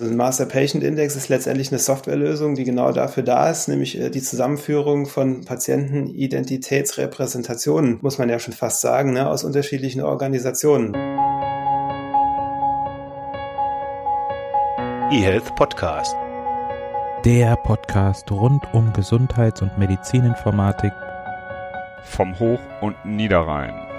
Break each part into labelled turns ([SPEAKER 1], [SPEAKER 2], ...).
[SPEAKER 1] Also ein Master Patient Index ist letztendlich eine Softwarelösung, die genau dafür da ist, nämlich äh, die Zusammenführung von Patientenidentitätsrepräsentationen, muss man ja schon fast sagen, ne, aus unterschiedlichen Organisationen.
[SPEAKER 2] eHealth Podcast.
[SPEAKER 3] Der Podcast rund um Gesundheits- und Medizininformatik
[SPEAKER 4] vom Hoch- und Niederrhein.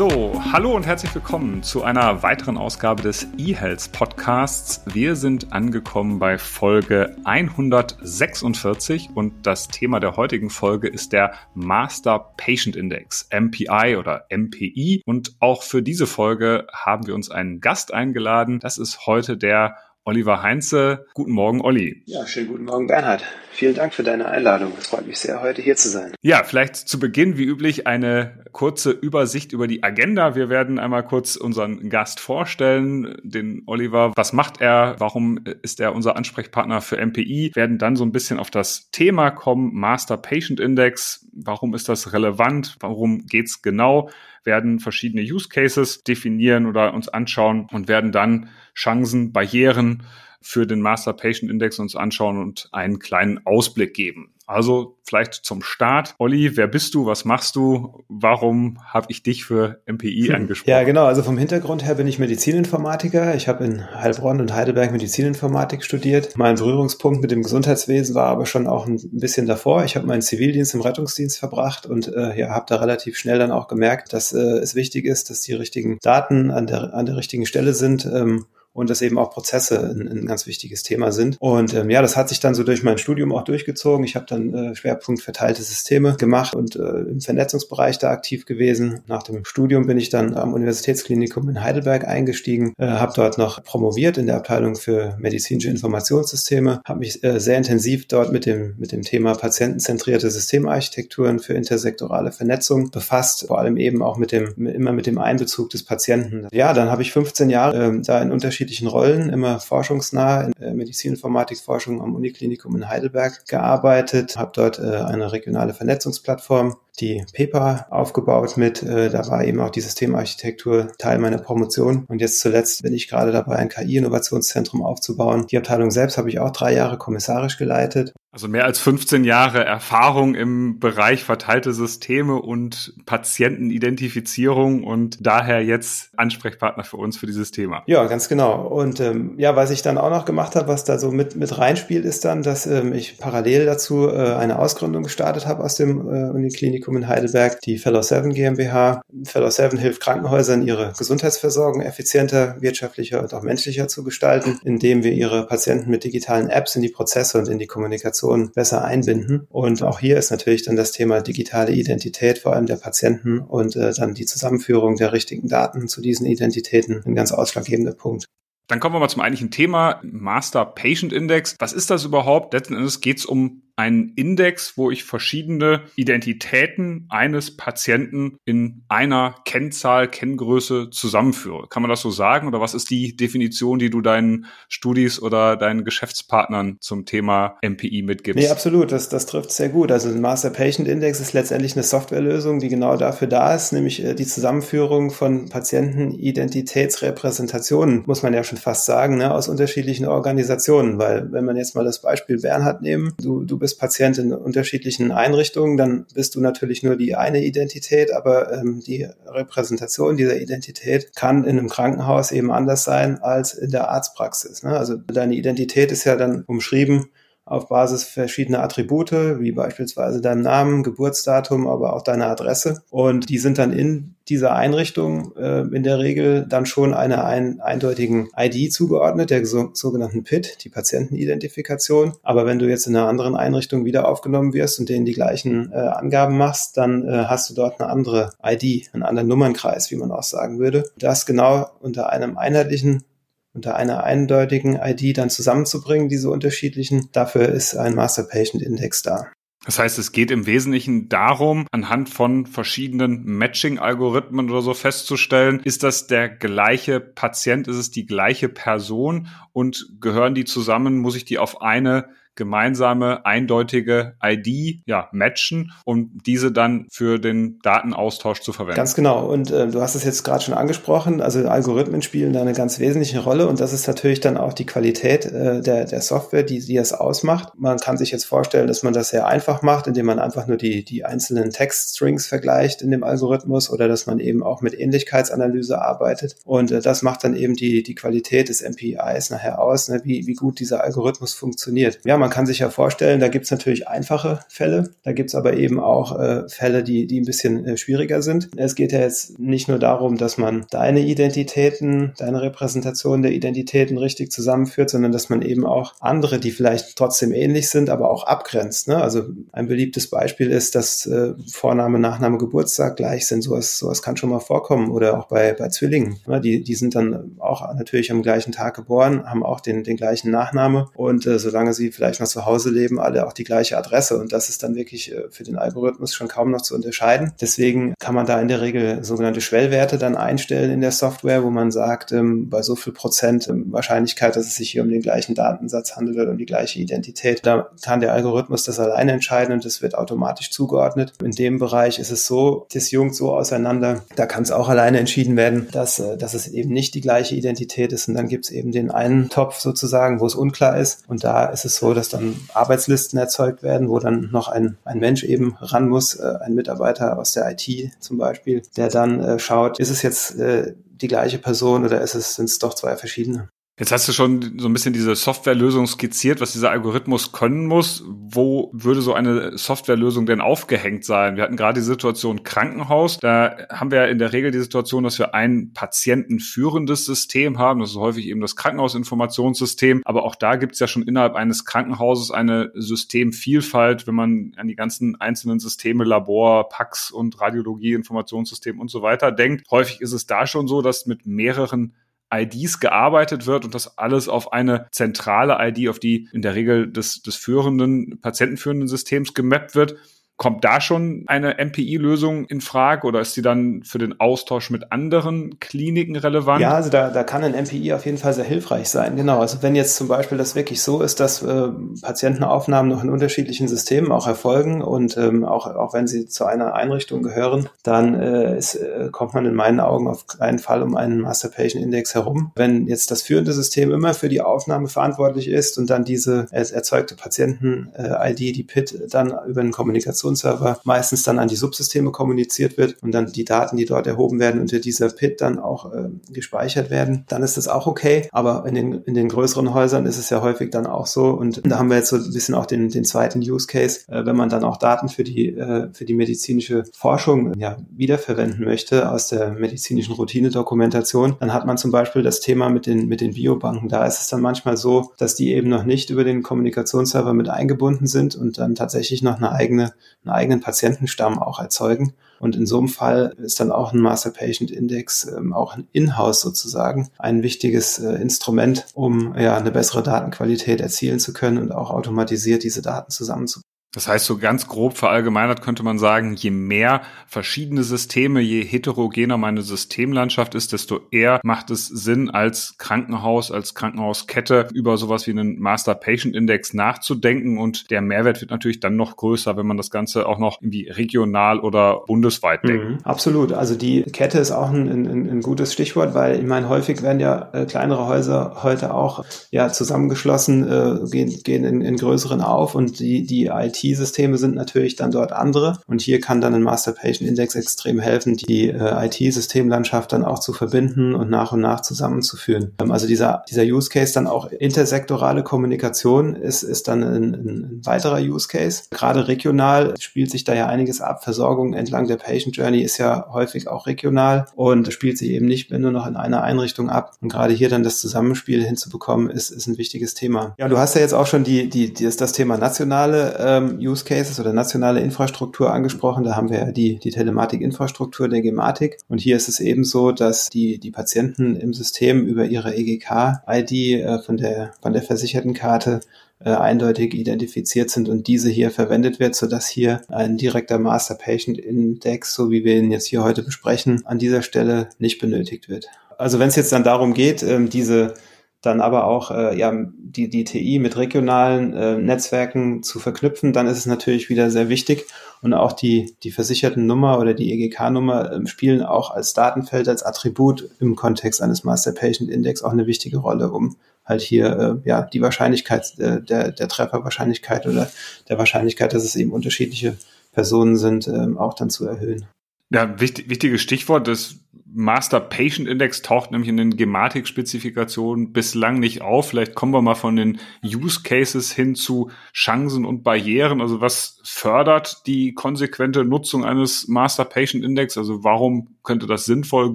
[SPEAKER 4] So, hallo und herzlich willkommen zu einer weiteren Ausgabe des eHealth Podcasts. Wir sind angekommen bei Folge 146 und das Thema der heutigen Folge ist der Master Patient Index, MPI oder MPI. Und auch für diese Folge haben wir uns einen Gast eingeladen. Das ist heute der Oliver Heinze. Guten Morgen, Olli.
[SPEAKER 1] Ja, schönen guten Morgen, Bernhard. Vielen Dank für deine Einladung. Es freut mich sehr, heute hier zu sein.
[SPEAKER 4] Ja, vielleicht zu Beginn, wie üblich, eine kurze Übersicht über die Agenda. Wir werden einmal kurz unseren Gast vorstellen, den Oliver. Was macht er? Warum ist er unser Ansprechpartner für MPI? Wir werden dann so ein bisschen auf das Thema kommen, Master Patient Index. Warum ist das relevant? Warum geht's genau? Werden verschiedene Use Cases definieren oder uns anschauen und werden dann Chancen, Barrieren für den Master Patient Index uns anschauen und einen kleinen Ausblick geben. Also vielleicht zum Start. Olli, wer bist du? Was machst du? Warum habe ich dich für MPI hm. angesprochen?
[SPEAKER 1] Ja, genau. Also vom Hintergrund her bin ich Medizininformatiker. Ich habe in Heilbronn und Heidelberg Medizininformatik studiert. Mein Berührungspunkt mit dem Gesundheitswesen war aber schon auch ein bisschen davor. Ich habe meinen Zivildienst im Rettungsdienst verbracht und äh, ja, habe da relativ schnell dann auch gemerkt, dass äh, es wichtig ist, dass die richtigen Daten an der, an der richtigen Stelle sind. Ähm, und dass eben auch Prozesse ein, ein ganz wichtiges Thema sind. Und ähm, ja, das hat sich dann so durch mein Studium auch durchgezogen. Ich habe dann äh, Schwerpunkt verteilte Systeme gemacht und äh, im Vernetzungsbereich da aktiv gewesen. Nach dem Studium bin ich dann am Universitätsklinikum in Heidelberg eingestiegen, äh, habe dort noch promoviert in der Abteilung für medizinische Informationssysteme, habe mich äh, sehr intensiv dort mit dem, mit dem Thema patientenzentrierte Systemarchitekturen für intersektorale Vernetzung befasst, vor allem eben auch mit dem, immer mit dem Einbezug des Patienten. Ja, dann habe ich 15 Jahre äh, da in unterschiedlichen unterschiedlichen Rollen, immer forschungsnah in äh, Medizininformatikforschung am Uniklinikum in Heidelberg gearbeitet, habe dort äh, eine regionale Vernetzungsplattform die PEPA aufgebaut mit. Äh, da war eben auch die Systemarchitektur Teil meiner Promotion. Und jetzt zuletzt bin ich gerade dabei, ein KI-Innovationszentrum aufzubauen. Die Abteilung selbst habe ich auch drei Jahre kommissarisch geleitet.
[SPEAKER 4] Also mehr als 15 Jahre Erfahrung im Bereich verteilte Systeme und Patientenidentifizierung und daher jetzt Ansprechpartner für uns für dieses Thema.
[SPEAKER 1] Ja, ganz genau. Und ähm, ja, was ich dann auch noch gemacht habe, was da so mit, mit reinspielt, ist dann, dass ähm, ich parallel dazu äh, eine Ausgründung gestartet habe aus dem äh, Uniklinikum in Heidelberg, die Fellow 7 GmbH. Fellow 7 hilft Krankenhäusern, ihre Gesundheitsversorgung effizienter, wirtschaftlicher und auch menschlicher zu gestalten, indem wir ihre Patienten mit digitalen Apps in die Prozesse und in die Kommunikation Kommunikation besser einbinden. Und auch hier ist natürlich dann das Thema digitale Identität, vor allem der Patienten und äh, dann die Zusammenführung der richtigen Daten zu diesen Identitäten ein ganz ausschlaggebender Punkt.
[SPEAKER 4] Dann kommen wir mal zum eigentlichen Thema, Master Patient Index. Was ist das überhaupt? Letzten Endes geht es um einen Index, wo ich verschiedene Identitäten eines Patienten in einer Kennzahl, Kenngröße zusammenführe. Kann man das so sagen? Oder was ist die Definition, die du deinen Studis oder deinen Geschäftspartnern zum Thema MPI mitgibst?
[SPEAKER 1] Nee, absolut. Das, das trifft sehr gut. Also ein Master Patient Index ist letztendlich eine Softwarelösung, die genau dafür da ist, nämlich äh, die Zusammenführung von Patientenidentitätsrepräsentationen, muss man ja schon fast sagen, ne, aus unterschiedlichen Organisationen. Weil wenn man jetzt mal das Beispiel Bernhard nehmen, du, du bist bist Patient in unterschiedlichen Einrichtungen, dann bist du natürlich nur die eine Identität, aber ähm, die Repräsentation dieser Identität kann in einem Krankenhaus eben anders sein als in der Arztpraxis. Ne? Also deine Identität ist ja dann umschrieben auf Basis verschiedener Attribute, wie beispielsweise deinem Namen, Geburtsdatum, aber auch deiner Adresse. Und die sind dann in dieser Einrichtung äh, in der Regel dann schon einer ein, eindeutigen ID zugeordnet, der so, sogenannten PIT, die Patientenidentifikation. Aber wenn du jetzt in einer anderen Einrichtung wieder aufgenommen wirst und denen die gleichen äh, Angaben machst, dann äh, hast du dort eine andere ID, einen anderen Nummernkreis, wie man auch sagen würde. Das genau unter einem einheitlichen unter einer eindeutigen ID dann zusammenzubringen, diese unterschiedlichen. Dafür ist ein Master Patient Index da.
[SPEAKER 4] Das heißt, es geht im Wesentlichen darum, anhand von verschiedenen Matching-Algorithmen oder so festzustellen, ist das der gleiche Patient, ist es die gleiche Person und gehören die zusammen, muss ich die auf eine gemeinsame, eindeutige ID ja, matchen und diese dann für den Datenaustausch zu verwenden.
[SPEAKER 1] Ganz genau. Und äh, du hast es jetzt gerade schon angesprochen. Also Algorithmen spielen da eine ganz wesentliche Rolle und das ist natürlich dann auch die Qualität äh, der, der Software, die, die das ausmacht. Man kann sich jetzt vorstellen, dass man das sehr einfach macht, indem man einfach nur die, die einzelnen Textstrings vergleicht in dem Algorithmus oder dass man eben auch mit Ähnlichkeitsanalyse arbeitet. Und äh, das macht dann eben die, die Qualität des MPIs nachher aus, ne, wie, wie gut dieser Algorithmus funktioniert. Ja, man kann sich ja vorstellen, da gibt es natürlich einfache Fälle, da gibt es aber eben auch äh, Fälle, die, die ein bisschen äh, schwieriger sind. Es geht ja jetzt nicht nur darum, dass man deine Identitäten, deine Repräsentation der Identitäten richtig zusammenführt, sondern dass man eben auch andere, die vielleicht trotzdem ähnlich sind, aber auch abgrenzt. Ne? Also ein beliebtes Beispiel ist, dass äh, Vorname, Nachname, Geburtstag gleich sind. Sowas, sowas kann schon mal vorkommen oder auch bei, bei Zwillingen. Ne? Die, die sind dann auch natürlich am gleichen Tag geboren, haben auch den, den gleichen Nachname und äh, solange sie vielleicht noch zu Hause leben, alle auch die gleiche Adresse. Und das ist dann wirklich äh, für den Algorithmus schon kaum noch zu unterscheiden. Deswegen kann man da in der Regel sogenannte Schwellwerte dann einstellen in der Software, wo man sagt, ähm, bei so viel Prozent ähm, Wahrscheinlichkeit, dass es sich hier um den gleichen Datensatz handelt oder um die gleiche Identität, da kann der Algorithmus das alleine entscheiden und das wird automatisch zugeordnet. In dem Bereich ist es so disjunkt so auseinander, da kann es auch alleine entschieden werden, dass, äh, dass es eben nicht die gleiche Identität ist. Und dann gibt es eben den einen Topf sozusagen, wo es unklar ist. Und da ist es so, dass dann Arbeitslisten erzeugt werden, wo dann noch ein, ein Mensch eben ran muss, äh, ein Mitarbeiter aus der IT zum Beispiel, der dann äh, schaut, ist es jetzt äh, die gleiche Person oder ist es, sind es doch zwei verschiedene?
[SPEAKER 4] Jetzt hast du schon so ein bisschen diese Softwarelösung skizziert, was dieser Algorithmus können muss. Wo würde so eine Softwarelösung denn aufgehängt sein? Wir hatten gerade die Situation Krankenhaus. Da haben wir in der Regel die Situation, dass wir ein patientenführendes System haben. Das ist häufig eben das Krankenhausinformationssystem. Aber auch da gibt es ja schon innerhalb eines Krankenhauses eine Systemvielfalt, wenn man an die ganzen einzelnen Systeme, Labor, PAX und Radiologie, Informationssystem und so weiter denkt. Häufig ist es da schon so, dass mit mehreren IDs gearbeitet wird und das alles auf eine zentrale ID, auf die in der Regel des, des führenden, patientenführenden Systems gemappt wird. Kommt da schon eine MPI-Lösung in Frage oder ist sie dann für den Austausch mit anderen Kliniken relevant?
[SPEAKER 1] Ja, also da, da kann ein MPI auf jeden Fall sehr hilfreich sein. Genau. Also wenn jetzt zum Beispiel das wirklich so ist, dass äh, Patientenaufnahmen noch in unterschiedlichen Systemen auch erfolgen und ähm, auch, auch wenn sie zu einer Einrichtung gehören, dann äh, ist, äh, kommt man in meinen Augen auf keinen Fall um einen Master Patient Index herum. Wenn jetzt das führende System immer für die Aufnahme verantwortlich ist und dann diese erzeugte Patienten-ID, äh, die PIT, dann über einen Kommunikations Applikationsserver meistens dann an die Subsysteme kommuniziert wird und dann die Daten, die dort erhoben werden, unter dieser PIT dann auch äh, gespeichert werden, dann ist das auch okay. Aber in den, in den größeren Häusern ist es ja häufig dann auch so. Und da haben wir jetzt so ein bisschen auch den, den zweiten Use Case, äh, wenn man dann auch Daten für die, äh, für die medizinische Forschung ja, wiederverwenden möchte aus der medizinischen Routinedokumentation, dann hat man zum Beispiel das Thema mit den, mit den Biobanken. Da ist es dann manchmal so, dass die eben noch nicht über den Kommunikationsserver mit eingebunden sind und dann tatsächlich noch eine eigene einen eigenen Patientenstamm auch erzeugen. Und in so einem Fall ist dann auch ein Master Patient Index, ähm, auch ein In-house sozusagen, ein wichtiges äh, Instrument, um ja eine bessere Datenqualität erzielen zu können und auch automatisiert diese Daten zusammenzubringen.
[SPEAKER 4] Das heißt, so ganz grob verallgemeinert könnte man sagen, je mehr verschiedene Systeme, je heterogener meine Systemlandschaft ist, desto eher macht es Sinn, als Krankenhaus, als Krankenhauskette über sowas wie einen Master Patient Index nachzudenken. Und der Mehrwert wird natürlich dann noch größer, wenn man das Ganze auch noch irgendwie regional oder bundesweit denkt. Mhm,
[SPEAKER 1] absolut. Also die Kette ist auch ein, ein, ein, gutes Stichwort, weil ich meine, häufig werden ja äh, kleinere Häuser heute auch ja zusammengeschlossen, äh, gehen, gehen in, in größeren auf und die, die IT IT-Systeme sind natürlich dann dort andere. Und hier kann dann ein Master Patient Index extrem helfen, die äh, IT-Systemlandschaft dann auch zu verbinden und nach und nach zusammenzuführen. Ähm, also dieser, dieser Use Case dann auch intersektorale Kommunikation ist, ist dann ein, ein weiterer Use Case. Gerade regional spielt sich da ja einiges ab. Versorgung entlang der Patient Journey ist ja häufig auch regional und spielt sich eben nicht nur noch in einer Einrichtung ab. Und gerade hier dann das Zusammenspiel hinzubekommen, ist, ist ein wichtiges Thema. Ja, du hast ja jetzt auch schon die, die, die das Thema nationale ähm, Use Cases oder nationale Infrastruktur angesprochen. Da haben wir ja die, die Telematik-Infrastruktur der Gematik. Und hier ist es eben so, dass die, die Patienten im System über ihre EGK-ID äh, von der, von der Versichertenkarte äh, eindeutig identifiziert sind und diese hier verwendet wird, sodass hier ein direkter Master Patient Index, so wie wir ihn jetzt hier heute besprechen, an dieser Stelle nicht benötigt wird. Also wenn es jetzt dann darum geht, ähm, diese dann aber auch äh, ja, die, die TI mit regionalen äh, Netzwerken zu verknüpfen, dann ist es natürlich wieder sehr wichtig. Und auch die, die versicherten Nummer oder die EGK-Nummer äh, spielen auch als Datenfeld, als Attribut im Kontext eines Master Patient Index auch eine wichtige Rolle, um halt hier äh, ja die Wahrscheinlichkeit äh, der, der Trefferwahrscheinlichkeit oder der Wahrscheinlichkeit, dass es eben unterschiedliche Personen sind, äh, auch dann zu erhöhen.
[SPEAKER 4] Ja, wichtig, wichtiges Stichwort, das Master Patient Index taucht nämlich in den Gematik-Spezifikationen bislang nicht auf. Vielleicht kommen wir mal von den Use Cases hin zu Chancen und Barrieren. Also was fördert die konsequente Nutzung eines Master Patient Index? Also warum könnte das sinnvoll,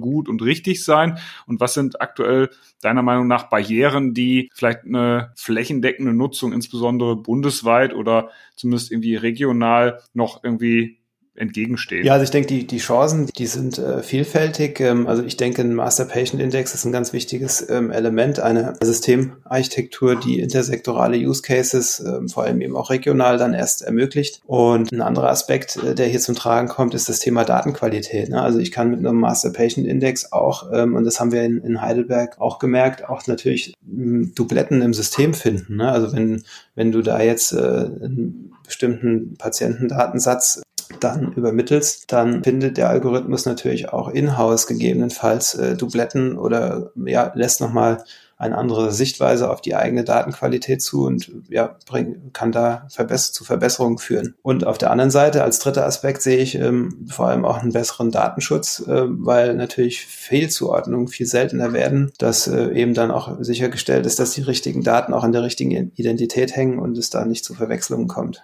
[SPEAKER 4] gut und richtig sein? Und was sind aktuell deiner Meinung nach Barrieren, die vielleicht eine flächendeckende Nutzung, insbesondere bundesweit oder zumindest irgendwie regional noch irgendwie entgegenstehen?
[SPEAKER 1] Ja, also ich denke, die, die Chancen, die sind äh, vielfältig. Ähm, also ich denke, ein Master Patient Index ist ein ganz wichtiges ähm, Element einer Systemarchitektur, die intersektorale Use Cases, ähm, vor allem eben auch regional, dann erst ermöglicht. Und ein anderer Aspekt, äh, der hier zum Tragen kommt, ist das Thema Datenqualität. Ne? Also ich kann mit einem Master Patient Index auch, ähm, und das haben wir in, in Heidelberg auch gemerkt, auch natürlich ähm, Dubletten im System finden. Ne? Also wenn, wenn du da jetzt äh, einen bestimmten Patientendatensatz dann übermittelst, dann findet der Algorithmus natürlich auch in-house gegebenenfalls äh, Dubletten oder ja, lässt nochmal eine andere Sichtweise auf die eigene Datenqualität zu und ja, bring, kann da verbess zu Verbesserungen führen. Und auf der anderen Seite, als dritter Aspekt, sehe ich ähm, vor allem auch einen besseren Datenschutz, äh, weil natürlich Fehlzuordnungen viel seltener werden, dass äh, eben dann auch sichergestellt ist, dass die richtigen Daten auch an der richtigen Identität hängen und es da nicht zu Verwechslungen kommt.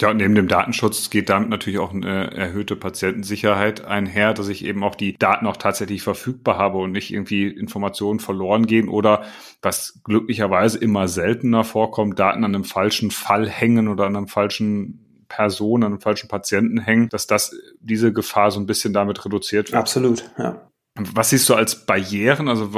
[SPEAKER 4] Ja, und neben dem Datenschutz geht damit natürlich auch eine erhöhte Patientensicherheit einher, dass ich eben auch die Daten auch tatsächlich verfügbar habe und nicht irgendwie Informationen verloren gehen oder was glücklicherweise immer seltener vorkommt, Daten an einem falschen Fall hängen oder an einem falschen Person, an einem falschen Patienten hängen, dass das diese Gefahr so ein bisschen damit reduziert wird.
[SPEAKER 1] Absolut, ja.
[SPEAKER 4] Was siehst du als Barrieren? Also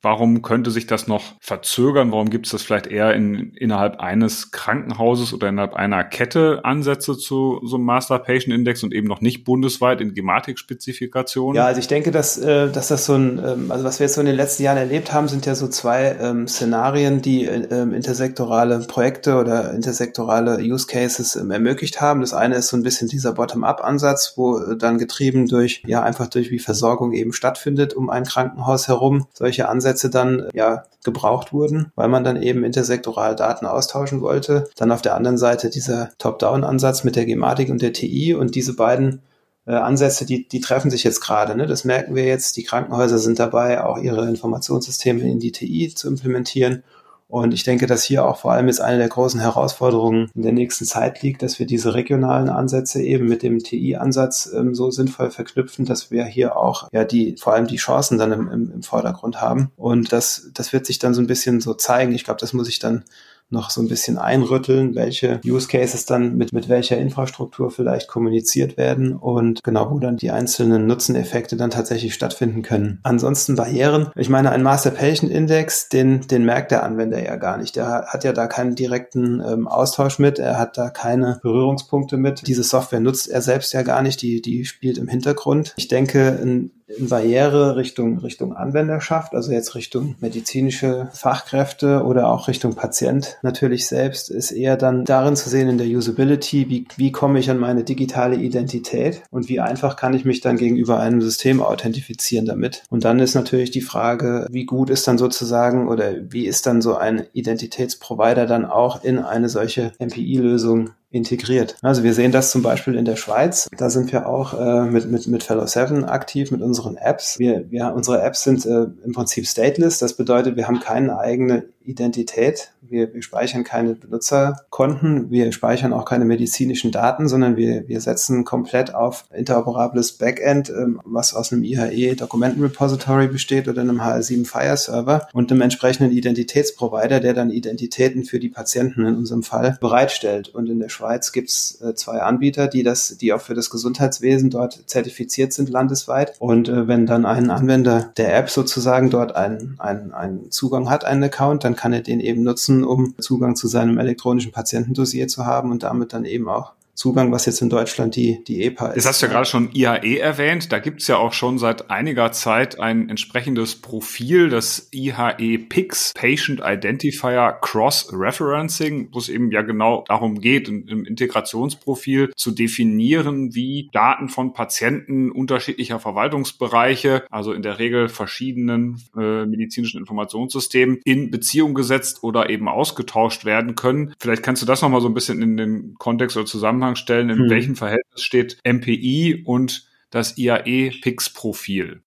[SPEAKER 4] Warum könnte sich das noch verzögern? Warum gibt es das vielleicht eher in, innerhalb eines Krankenhauses oder innerhalb einer Kette Ansätze zu so einem Master Patient Index und eben noch nicht bundesweit in Gematik-Spezifikationen?
[SPEAKER 1] Ja, also ich denke, dass, äh, dass das so ein, ähm, also was wir jetzt so in den letzten Jahren erlebt haben, sind ja so zwei ähm, Szenarien, die ähm, intersektorale Projekte oder intersektorale Use Cases ähm, ermöglicht haben. Das eine ist so ein bisschen dieser Bottom-up-Ansatz, wo äh, dann getrieben durch, ja, einfach durch wie Versorgung eben stattfindet um ein Krankenhaus herum, solche Ansätze Ansätze dann ja gebraucht wurden, weil man dann eben intersektoral Daten austauschen wollte. Dann auf der anderen Seite dieser Top-Down-Ansatz mit der Gematik und der TI und diese beiden äh, Ansätze, die, die treffen sich jetzt gerade. Ne? Das merken wir jetzt. Die Krankenhäuser sind dabei, auch ihre Informationssysteme in die TI zu implementieren. Und ich denke, dass hier auch vor allem jetzt eine der großen Herausforderungen in der nächsten Zeit liegt, dass wir diese regionalen Ansätze eben mit dem TI-Ansatz ähm, so sinnvoll verknüpfen, dass wir hier auch ja die vor allem die Chancen dann im, im, im Vordergrund haben. Und das, das wird sich dann so ein bisschen so zeigen. Ich glaube, das muss ich dann noch so ein bisschen einrütteln, welche Use Cases dann mit, mit welcher Infrastruktur vielleicht kommuniziert werden und genau, wo dann die einzelnen Nutzeneffekte dann tatsächlich stattfinden können. Ansonsten Barrieren. Ich meine, ein Master Patient Index, den, den merkt der Anwender ja gar nicht. Der hat ja da keinen direkten ähm, Austausch mit. Er hat da keine Berührungspunkte mit. Diese Software nutzt er selbst ja gar nicht. Die, die spielt im Hintergrund. Ich denke, ein Barriere Richtung, Richtung Anwenderschaft, also jetzt Richtung medizinische Fachkräfte oder auch Richtung Patient natürlich selbst, ist eher dann darin zu sehen in der Usability, wie, wie komme ich an meine digitale Identität und wie einfach kann ich mich dann gegenüber einem System authentifizieren damit. Und dann ist natürlich die Frage, wie gut ist dann sozusagen oder wie ist dann so ein Identitätsprovider dann auch in eine solche MPI-Lösung integriert. Also wir sehen das zum Beispiel in der Schweiz. Da sind wir auch äh, mit, mit, mit Fellow 7 aktiv mit unseren Apps. Wir, wir, unsere Apps sind äh, im Prinzip stateless. Das bedeutet, wir haben keine eigene Identität. Wir, wir speichern keine Benutzerkonten. Wir speichern auch keine medizinischen Daten, sondern wir, wir setzen komplett auf interoperables Backend, ähm, was aus einem IHE Dokumentenrepository besteht oder einem HL7 Fire Server und einem entsprechenden Identitätsprovider, der dann Identitäten für die Patienten in unserem Fall bereitstellt. Und in der Schweiz gibt es äh, zwei Anbieter, die das, die auch für das Gesundheitswesen dort zertifiziert sind landesweit. Und äh, wenn dann ein Anwender der App sozusagen dort einen, einen, einen Zugang hat, einen Account, dann kann er den eben nutzen, um Zugang zu seinem elektronischen Patientendossier zu haben und damit dann eben auch Zugang, was jetzt in Deutschland die, die EPA ist.
[SPEAKER 4] Jetzt hast du ja gerade schon IHE erwähnt. Da gibt's ja auch schon seit einiger Zeit ein entsprechendes Profil, das IHE PICS, Patient Identifier Cross Referencing, wo es eben ja genau darum geht, im Integrationsprofil zu definieren, wie Daten von Patienten unterschiedlicher Verwaltungsbereiche, also in der Regel verschiedenen äh, medizinischen Informationssystemen, in Beziehung gesetzt oder eben ausgetauscht werden können. Vielleicht kannst du das nochmal so ein bisschen in den Kontext oder Zusammenhang stellen, in hm. welchem Verhältnis steht MPI und das IAE-PIX-Profil.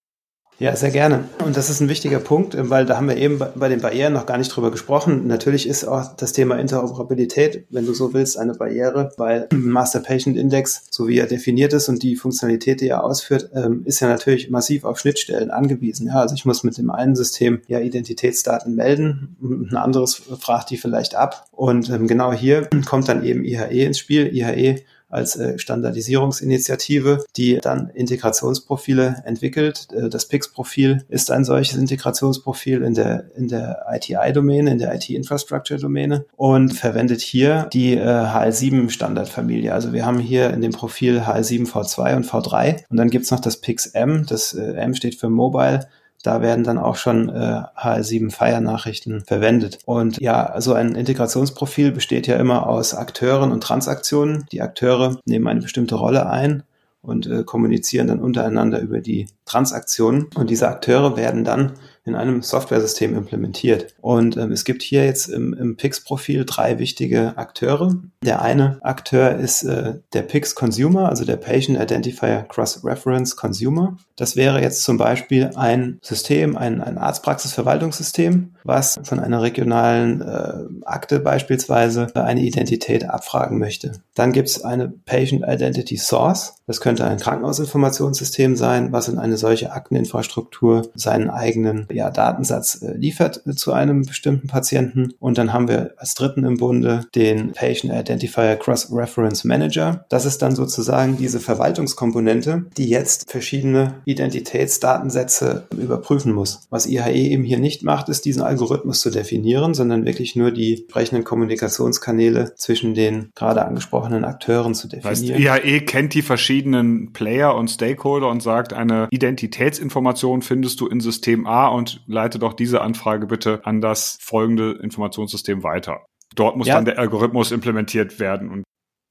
[SPEAKER 1] Ja, sehr gerne. Und das ist ein wichtiger Punkt, weil da haben wir eben bei den Barrieren noch gar nicht drüber gesprochen. Natürlich ist auch das Thema Interoperabilität, wenn du so willst, eine Barriere, weil Master Patient Index, so wie er definiert ist und die Funktionalität, die er ausführt, ähm, ist ja natürlich massiv auf Schnittstellen angewiesen. Ja, also ich muss mit dem einen System ja Identitätsdaten melden, ein anderes fragt die vielleicht ab. Und ähm, genau hier kommt dann eben IHE ins Spiel. IHE als äh, Standardisierungsinitiative, die dann Integrationsprofile entwickelt. Äh, das PIX-Profil ist ein solches Integrationsprofil in der, in der ITI-Domäne, in der IT-Infrastructure-Domäne und verwendet hier die äh, HL7-Standardfamilie. Also wir haben hier in dem Profil HL7 V2 und V3 und dann gibt's noch das PIX-M. Das äh, M steht für Mobile da werden dann auch schon äh, HL7 Fire-Nachrichten verwendet. Und ja, also ein Integrationsprofil besteht ja immer aus Akteuren und Transaktionen. Die Akteure nehmen eine bestimmte Rolle ein und äh, kommunizieren dann untereinander über die Transaktionen. Und diese Akteure werden dann in einem Softwaresystem implementiert. Und ähm, es gibt hier jetzt im, im PIX-Profil drei wichtige Akteure. Der eine Akteur ist äh, der PIX Consumer, also der Patient Identifier Cross-Reference Consumer. Das wäre jetzt zum Beispiel ein System, ein, ein Arztpraxisverwaltungssystem, was von einer regionalen äh, Akte beispielsweise eine Identität abfragen möchte. Dann gibt es eine Patient Identity Source. Das könnte ein Krankenhausinformationssystem sein, was in eine solche Akteninfrastruktur seinen eigenen ja, Datensatz äh, liefert äh, zu einem bestimmten Patienten. Und dann haben wir als dritten im Bunde den Patient Identifier Cross-Reference Manager. Das ist dann sozusagen diese Verwaltungskomponente, die jetzt verschiedene Identitätsdatensätze überprüfen muss. Was IHE eben hier nicht macht, ist diesen Algorithmus zu definieren, sondern wirklich nur die entsprechenden Kommunikationskanäle zwischen den gerade angesprochenen Akteuren zu definieren.
[SPEAKER 4] Weißt, IHE kennt die verschiedenen Player und Stakeholder und sagt, eine Identitätsinformation findest du in System A und leite doch diese Anfrage bitte an das folgende Informationssystem weiter. Dort muss ja. dann der Algorithmus implementiert werden und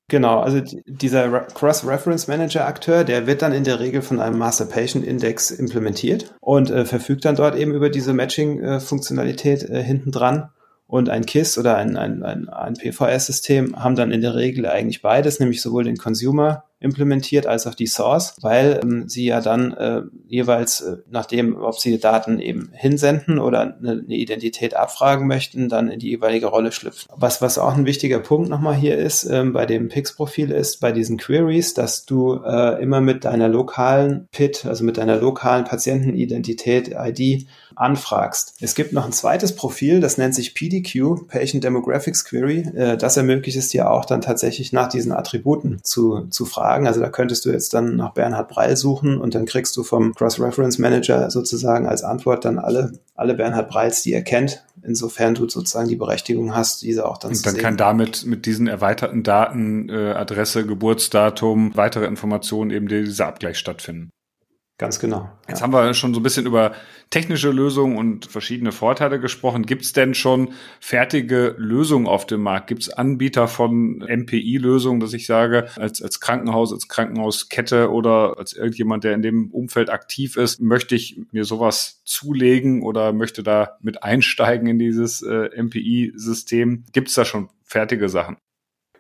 [SPEAKER 1] Genau, also dieser Cross-Reference Manager Akteur, der wird dann in der Regel von einem Master Patient Index implementiert und äh, verfügt dann dort eben über diese Matching-Funktionalität äh, hinten dran und ein KISS oder ein, ein, ein, ein PVS-System haben dann in der Regel eigentlich beides, nämlich sowohl den Consumer implementiert als auch die Source, weil ähm, sie ja dann äh, jeweils, äh, nachdem, ob sie Daten eben hinsenden oder eine, eine, Identität abfragen möchten, dann in die jeweilige Rolle schlüpfen. Was, was auch ein wichtiger Punkt nochmal hier ist, ähm, bei dem PIX-Profil ist, bei diesen Queries, dass du äh, immer mit deiner lokalen PIT, also mit deiner lokalen Patientenidentität, ID, anfragst. Es gibt noch ein zweites Profil, das nennt sich PDQ, Patient Demographics Query. Äh, das ermöglicht es dir auch dann tatsächlich nach diesen Attributen zu, zu fragen. Also da könntest du jetzt dann nach Bernhard Breil suchen und dann kriegst du vom Cross-Reference Manager sozusagen als Antwort dann alle, alle Bernhard Breils, die er kennt, insofern du sozusagen die Berechtigung hast, diese auch dann
[SPEAKER 4] und zu dann sehen. kann damit mit diesen erweiterten Daten, äh, Adresse, Geburtsdatum, weitere Informationen eben dieser Abgleich stattfinden.
[SPEAKER 1] Ganz genau.
[SPEAKER 4] Jetzt ja. haben wir schon so ein bisschen über technische Lösungen und verschiedene Vorteile gesprochen. Gibt es denn schon fertige Lösungen auf dem Markt? Gibt es Anbieter von MPI-Lösungen, dass ich sage, als, als Krankenhaus, als Krankenhauskette oder als irgendjemand, der in dem Umfeld aktiv ist, möchte ich mir sowas zulegen oder möchte da mit einsteigen in dieses äh, MPI-System? Gibt es da schon fertige Sachen?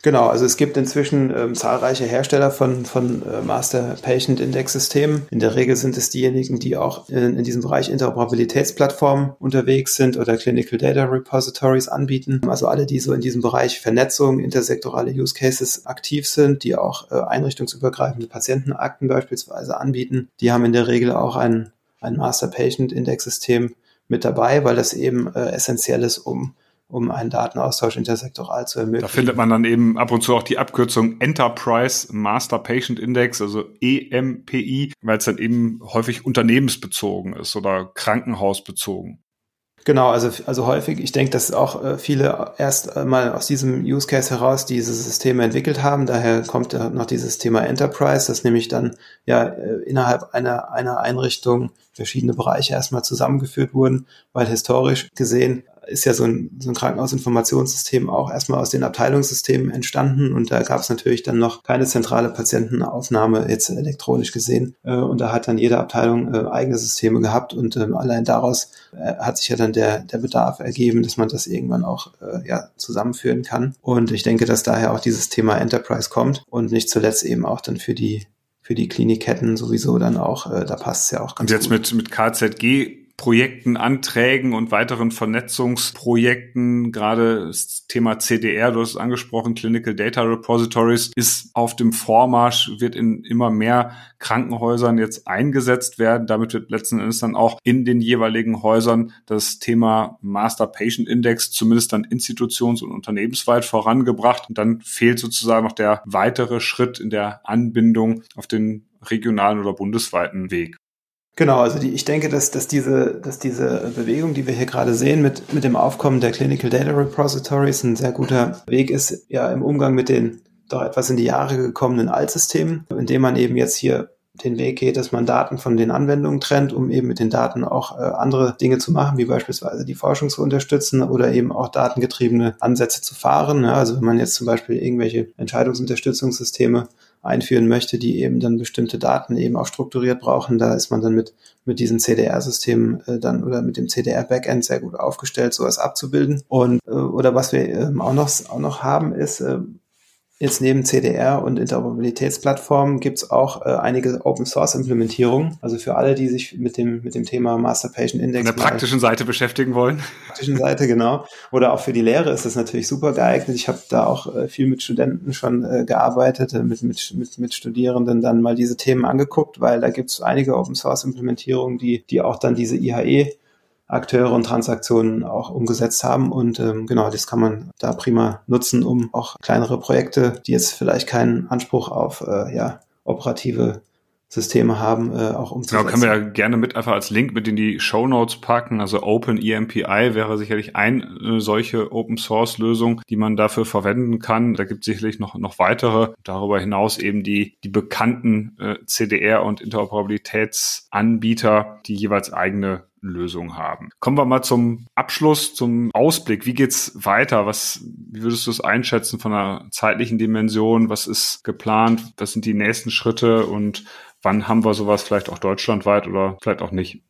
[SPEAKER 1] Genau, also es gibt inzwischen ähm, zahlreiche Hersteller von, von äh, Master Patient Index Systemen. In der Regel sind es diejenigen, die auch in, in diesem Bereich Interoperabilitätsplattformen unterwegs sind oder Clinical Data Repositories anbieten. Also alle, die so in diesem Bereich Vernetzung, intersektorale Use Cases aktiv sind, die auch äh, einrichtungsübergreifende Patientenakten beispielsweise anbieten, die haben in der Regel auch ein, ein Master Patient Index System mit dabei, weil das eben äh, essentiell ist, um um einen Datenaustausch intersektoral zu ermöglichen.
[SPEAKER 4] Da findet man dann eben ab und zu auch die Abkürzung Enterprise Master Patient Index, also EMPI, weil es dann eben häufig unternehmensbezogen ist oder krankenhausbezogen.
[SPEAKER 1] Genau, also, also häufig, ich denke, dass auch äh, viele erst mal aus diesem Use Case heraus diese Systeme entwickelt haben. Daher kommt noch dieses Thema Enterprise, dass nämlich dann ja äh, innerhalb einer, einer Einrichtung verschiedene Bereiche erstmal zusammengeführt wurden, weil historisch gesehen ist ja so ein, so ein Krankenhausinformationssystem auch erstmal aus den Abteilungssystemen entstanden und da gab es natürlich dann noch keine zentrale Patientenaufnahme jetzt elektronisch gesehen äh, und da hat dann jede Abteilung äh, eigene Systeme gehabt und ähm, allein daraus äh, hat sich ja dann der, der Bedarf ergeben, dass man das irgendwann auch ja, zusammenführen kann und ich denke, dass daher auch dieses Thema Enterprise kommt und nicht zuletzt eben auch dann für die für die Klinikketten sowieso dann auch, da passt es ja auch
[SPEAKER 4] ganz gut. Und jetzt gut. mit, mit KZG Projekten, Anträgen und weiteren Vernetzungsprojekten, gerade das Thema CDR, du hast es angesprochen, Clinical Data Repositories, ist auf dem Vormarsch, wird in immer mehr Krankenhäusern jetzt eingesetzt werden. Damit wird letzten Endes dann auch in den jeweiligen Häusern das Thema Master Patient Index zumindest dann institutions- und unternehmensweit vorangebracht. Und dann fehlt sozusagen noch der weitere Schritt in der Anbindung auf den regionalen oder bundesweiten Weg.
[SPEAKER 1] Genau, also die, ich denke, dass, dass, diese, dass diese Bewegung, die wir hier gerade sehen, mit, mit dem Aufkommen der Clinical Data Repositories ein sehr guter Weg ist, ja im Umgang mit den doch etwas in die Jahre gekommenen Altsystemen, indem man eben jetzt hier den Weg geht, dass man Daten von den Anwendungen trennt, um eben mit den Daten auch äh, andere Dinge zu machen, wie beispielsweise die Forschung zu unterstützen oder eben auch datengetriebene Ansätze zu fahren. Ja, also wenn man jetzt zum Beispiel irgendwelche Entscheidungsunterstützungssysteme einführen möchte, die eben dann bestimmte Daten eben auch strukturiert brauchen, da ist man dann mit, mit diesen CDR-Systemen äh, dann oder mit dem CDR-Backend sehr gut aufgestellt, sowas abzubilden. Und äh, oder was wir ähm, auch noch auch noch haben, ist äh, Jetzt neben CDR und Interoperabilitätsplattformen gibt es auch äh, einige Open Source Implementierungen. Also für alle, die sich mit dem, mit dem Thema Master Patient Index.
[SPEAKER 4] An der praktischen Seite beschäftigen wollen.
[SPEAKER 1] Praktischen Seite, genau. Oder auch für die Lehre ist das natürlich super geeignet. Ich habe da auch äh, viel mit Studenten schon äh, gearbeitet, äh, mit, mit, mit, mit Studierenden dann mal diese Themen angeguckt, weil da gibt es einige Open Source Implementierungen, die, die auch dann diese IHE Akteure und Transaktionen auch umgesetzt haben. Und ähm, genau, das kann man da prima nutzen, um auch kleinere Projekte, die jetzt vielleicht keinen Anspruch auf äh, ja, operative Systeme haben, äh, auch umzusetzen.
[SPEAKER 4] Genau, können wir ja gerne mit einfach als Link mit in die Show Notes packen. Also Open EMPI wäre sicherlich eine solche Open Source Lösung, die man dafür verwenden kann. Da gibt es sicherlich noch, noch weitere. Darüber hinaus eben die, die bekannten äh, CDR und Interoperabilitätsanbieter, die jeweils eigene Lösung haben. Kommen wir mal zum Abschluss, zum Ausblick. Wie geht's weiter? Was, wie würdest du es einschätzen von einer zeitlichen Dimension? Was ist geplant? Was sind die nächsten Schritte und wann haben wir sowas vielleicht auch deutschlandweit oder vielleicht auch nicht?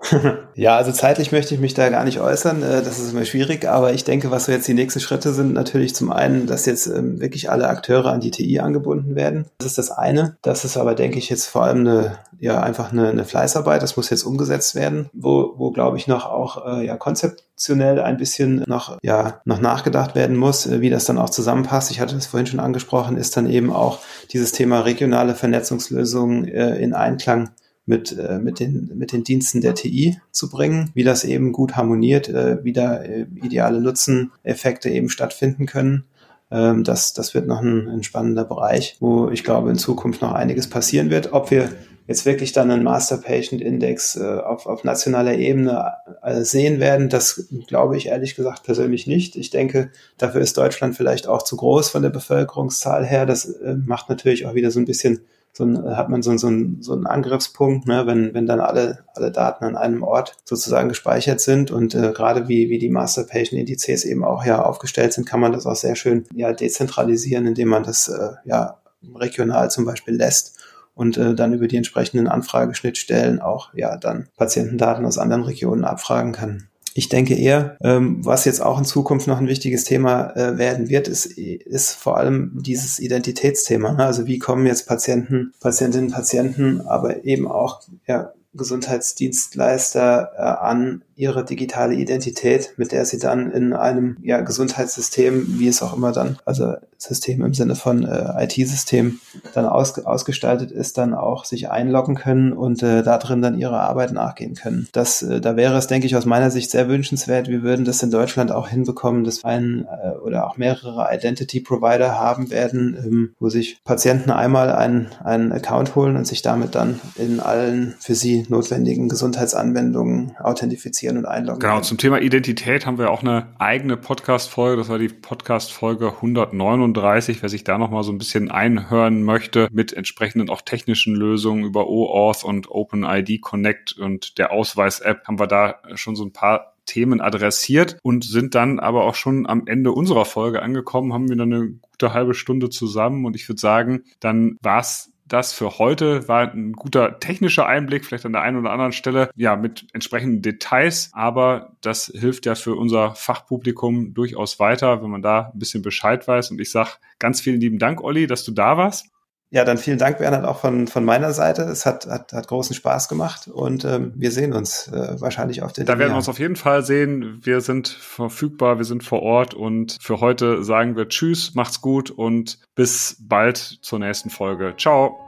[SPEAKER 1] ja, also zeitlich möchte ich mich da gar nicht äußern. Äh, das ist immer schwierig, aber ich denke, was so jetzt die nächsten Schritte sind, natürlich zum einen, dass jetzt ähm, wirklich alle Akteure an die TI angebunden werden. Das ist das eine. Das ist aber, denke ich, jetzt vor allem eine, ja, einfach eine, eine Fleißarbeit. Das muss jetzt umgesetzt werden, wo, wo glaube ich noch auch, äh, ja, konzeptionell ein bisschen noch, ja, noch nachgedacht werden muss, äh, wie das dann auch zusammenpasst. Ich hatte das vorhin schon angesprochen, ist dann eben auch dieses Thema regionale Vernetzungslösungen in Einklang mit, äh, mit, den, mit den Diensten der TI zu bringen, wie das eben gut harmoniert, äh, wie da äh, ideale Nutzeneffekte eben stattfinden können. Ähm, das, das wird noch ein, ein spannender Bereich, wo ich glaube, in Zukunft noch einiges passieren wird. Ob wir jetzt wirklich dann einen Master Patient Index äh, auf, auf nationaler Ebene äh, sehen werden, das glaube ich ehrlich gesagt persönlich nicht. Ich denke, dafür ist Deutschland vielleicht auch zu groß von der Bevölkerungszahl her. Das äh, macht natürlich auch wieder so ein bisschen so ein, hat man so, so, ein, so einen Angriffspunkt, ne, wenn, wenn dann alle, alle Daten an einem Ort sozusagen gespeichert sind und äh, gerade wie, wie die Master Patient Indizes eben auch ja aufgestellt sind, kann man das auch sehr schön ja dezentralisieren, indem man das äh, ja regional zum Beispiel lässt und äh, dann über die entsprechenden Anfrageschnittstellen auch ja dann Patientendaten aus anderen Regionen abfragen kann. Ich denke eher, ähm, was jetzt auch in Zukunft noch ein wichtiges Thema äh, werden wird, ist, ist vor allem dieses Identitätsthema. Ne? Also wie kommen jetzt Patienten, Patientinnen, Patienten, aber eben auch ja, Gesundheitsdienstleister äh, an ihre digitale Identität, mit der sie dann in einem ja, Gesundheitssystem, wie es auch immer dann, also System im Sinne von äh, IT-System, dann aus, ausgestaltet ist, dann auch sich einloggen können und äh, da drin dann ihrer Arbeit nachgehen können. Das, äh, da wäre es, denke ich, aus meiner Sicht sehr wünschenswert. Wir würden das in Deutschland auch hinbekommen, dass ein äh, oder auch mehrere Identity-Provider haben werden, ähm, wo sich Patienten einmal einen, einen Account holen und sich damit dann in allen für sie notwendigen Gesundheitsanwendungen authentifizieren und einloggen.
[SPEAKER 4] Genau, zum Thema Identität haben wir auch eine eigene Podcast-Folge. Das war die Podcast-Folge 139. Wer sich da nochmal so ein bisschen einhören möchte mit entsprechenden auch technischen Lösungen über OAuth und OpenID Connect und der Ausweis-App, haben wir da schon so ein paar Themen adressiert und sind dann aber auch schon am Ende unserer Folge angekommen, haben wir dann eine gute halbe Stunde zusammen und ich würde sagen, dann war's das für heute war ein guter technischer Einblick, vielleicht an der einen oder anderen Stelle, ja, mit entsprechenden Details, aber das hilft ja für unser Fachpublikum durchaus weiter, wenn man da ein bisschen Bescheid weiß. Und ich sage ganz vielen lieben Dank, Olli, dass du da warst.
[SPEAKER 1] Ja, dann vielen Dank, Bernhard, auch von, von meiner Seite. Es hat, hat, hat großen Spaß gemacht und ähm, wir sehen uns äh, wahrscheinlich auf der
[SPEAKER 4] Da werden wir uns auf jeden Fall sehen. Wir sind verfügbar, wir sind vor Ort und für heute sagen wir Tschüss, macht's gut und bis bald zur nächsten Folge. Ciao.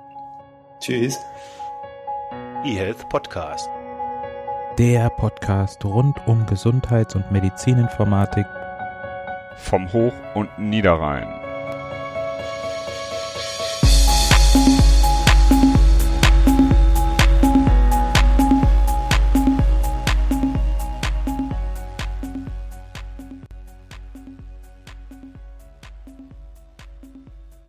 [SPEAKER 1] Tschüss.
[SPEAKER 3] eHealth Podcast. Der Podcast rund um Gesundheits- und Medizininformatik
[SPEAKER 4] vom Hoch- und Niederrhein.